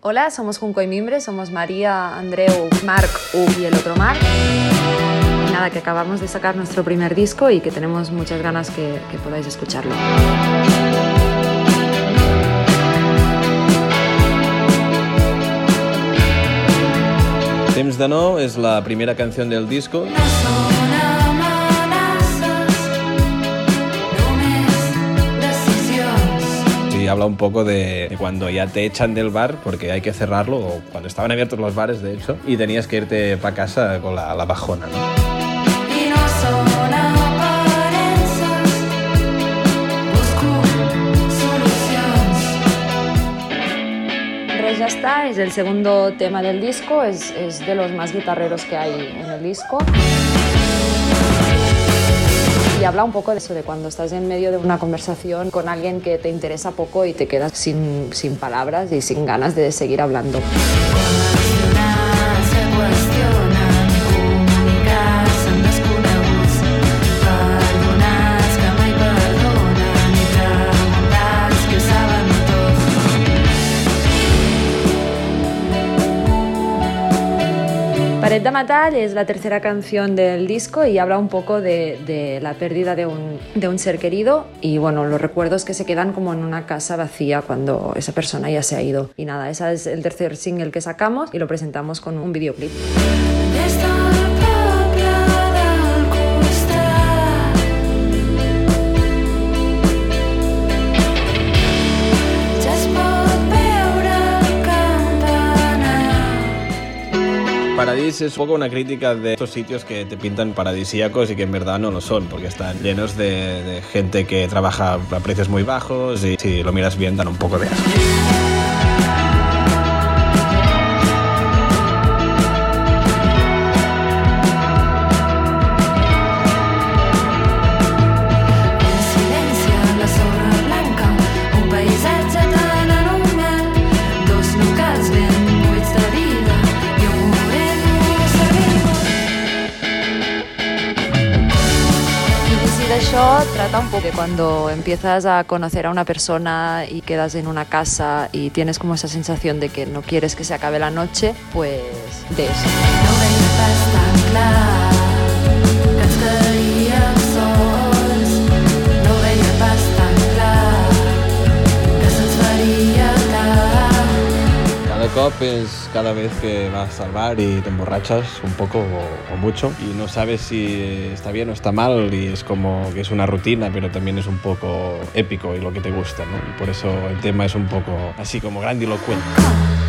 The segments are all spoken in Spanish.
Hola, somos Junco y Mimbre, somos María, Andreu, Marc, Ug y el otro Marc. Y nada, que acabamos de sacar nuestro primer disco y que tenemos muchas ganas que, que podáis escucharlo. Temps de no es la primera canción del disco. Habla un poco de, de cuando ya te echan del bar porque hay que cerrarlo, o cuando estaban abiertos los bares, de hecho, y tenías que irte para casa con la, la bajona. ¿no? Res ya está, es el segundo tema del disco, es, es de los más guitarreros que hay en el disco. Y habla un poco de eso, de cuando estás en medio de una conversación con alguien que te interesa poco y te quedas sin, sin palabras y sin ganas de seguir hablando. Pared de Matall es la tercera canción del disco y habla un poco de, la pérdida de un, de un, ser querido y bueno, los recuerdos que se quedan como en una casa vacía cuando esa persona ya se ha ido. Y nada, ese es el tercer single que sacamos y lo presentamos con un videoclip. Paradis es un poco una crítica de estos sitios que te pintan paradisíacos y que en verdad no lo son, porque están llenos de, gente que trabaja a precios muy bajos y si lo miras bien dan un poco de asco. Trata un poco de cuando empiezas a conocer a una persona y quedas en una casa y tienes como esa sensación de que no quieres que se acabe la noche, pues de eso. Cop es cada vez que vas al bar y te emborrachas un poco o, o, mucho y no sabes si está bien o está mal y es como que es una rutina pero también es un poco épico y lo que te gusta, ¿no? Y por eso el tema es un poco así como grandilocuente.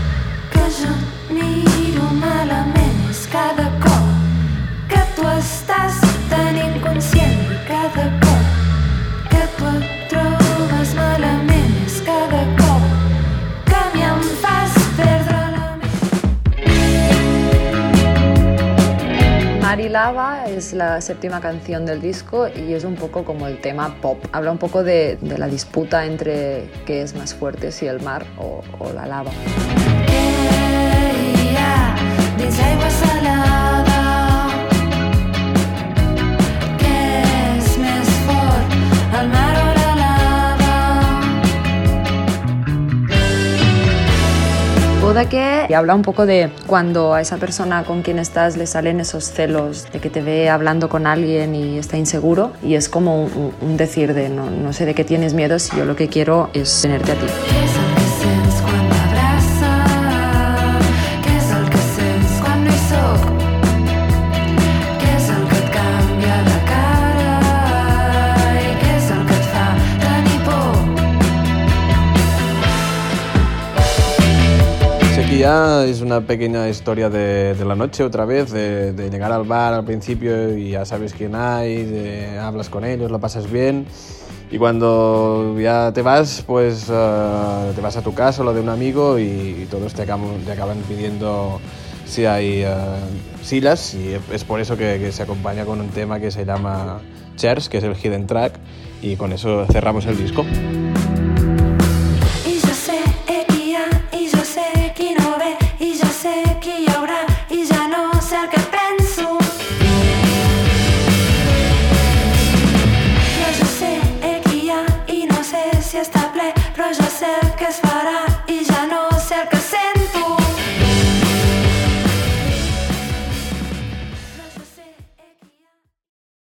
Lava es la séptima canción del disco y es un poco como el tema pop. Habla un poco de, la disputa entre qué es más fuerte, si el mar o la lava. Bodaque y habla un poco de cuando a esa persona con quien estás le salen esos celos de que te ve hablando con alguien y está inseguro y es como un, un decir de no, no sé de qué tienes miedo si yo lo que quiero es tenerte a ti. Ya es una pequeña historia de, de la noche otra vez, de, de, llegar al bar al principio y ya sabes quién hay, de, hablas con ellos, lo pasas bien y cuando ya te vas, pues uh, te vas a tu casa o lo de un amigo y, y todos te acaban, te acaban pidiendo si hay uh, sillas y es por eso que, que se acompaña con un tema que se llama Chairs, que es el hidden track y con eso cerramos el disco. parar.